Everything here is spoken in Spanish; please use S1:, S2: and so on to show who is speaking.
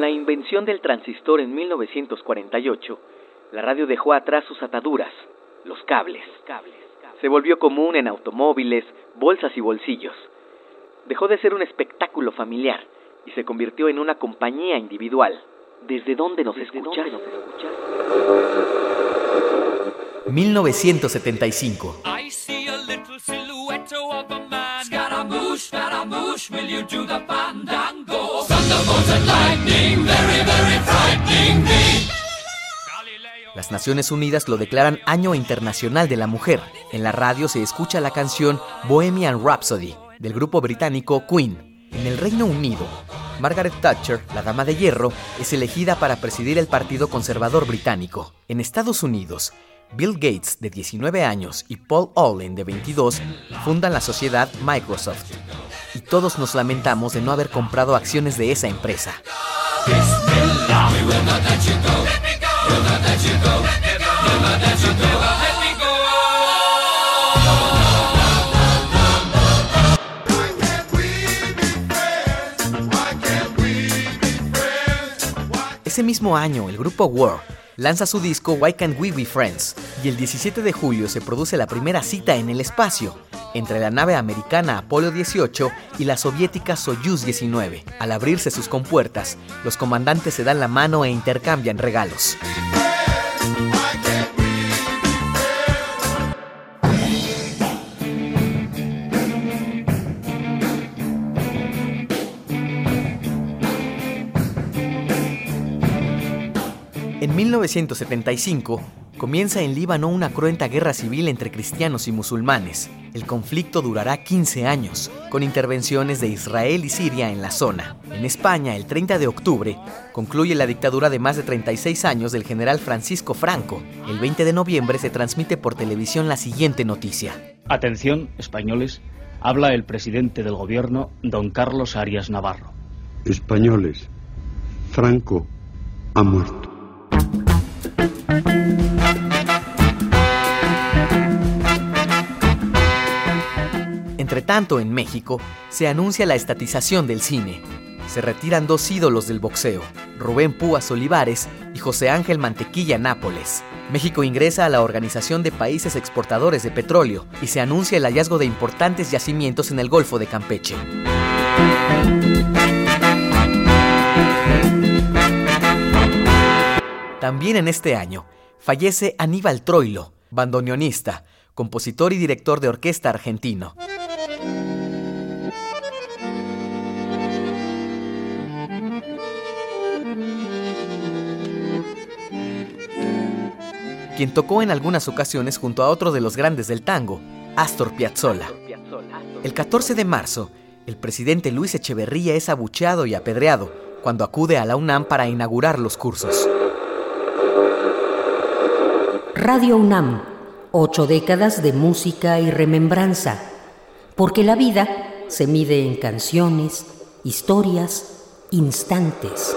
S1: Con la invención del transistor en 1948, la radio dejó atrás sus ataduras, los cables. Se volvió común en automóviles, bolsas y bolsillos. Dejó de ser un espectáculo familiar y se convirtió en una compañía individual. ¿Desde dónde nos escuchas?
S2: 1975. Las Naciones Unidas lo declaran Año Internacional de la Mujer. En la radio se escucha la canción Bohemian Rhapsody del grupo británico Queen. En el Reino Unido, Margaret Thatcher, la dama de hierro, es elegida para presidir el Partido Conservador Británico. En Estados Unidos, Bill Gates, de 19 años, y Paul Allen, de 22, fundan la sociedad Microsoft. Y todos nos lamentamos de no haber comprado acciones de esa empresa. Ese mismo año, el grupo War lanza su disco Why Can't We Be Friends y el 17 de julio se produce la primera cita en el espacio entre la nave americana Apolo 18 y la soviética Soyuz 19. Al abrirse sus compuertas, los comandantes se dan la mano e intercambian regalos. En 1975 comienza en Líbano una cruenta guerra civil entre cristianos y musulmanes. El conflicto durará 15 años, con intervenciones de Israel y Siria en la zona. En España, el 30 de octubre, concluye la dictadura de más de 36 años del general Francisco Franco. El 20 de noviembre se transmite por televisión la siguiente noticia.
S3: Atención, españoles, habla el presidente del gobierno, don Carlos Arias Navarro.
S4: Españoles, Franco ha muerto.
S2: Entre tanto, en México se anuncia la estatización del cine. Se retiran dos ídolos del boxeo, Rubén Púas Olivares y José Ángel Mantequilla Nápoles. México ingresa a la Organización de Países Exportadores de Petróleo y se anuncia el hallazgo de importantes yacimientos en el Golfo de Campeche. También en este año fallece Aníbal Troilo, bandoneonista, compositor y director de orquesta argentino. Quien tocó en algunas ocasiones junto a otro de los grandes del tango, Astor Piazzolla. El 14 de marzo, el presidente Luis Echeverría es abucheado y apedreado cuando acude a la UNAM para inaugurar los cursos.
S5: Radio UNAM, ocho décadas de música y remembranza, porque la vida se mide en canciones, historias, instantes.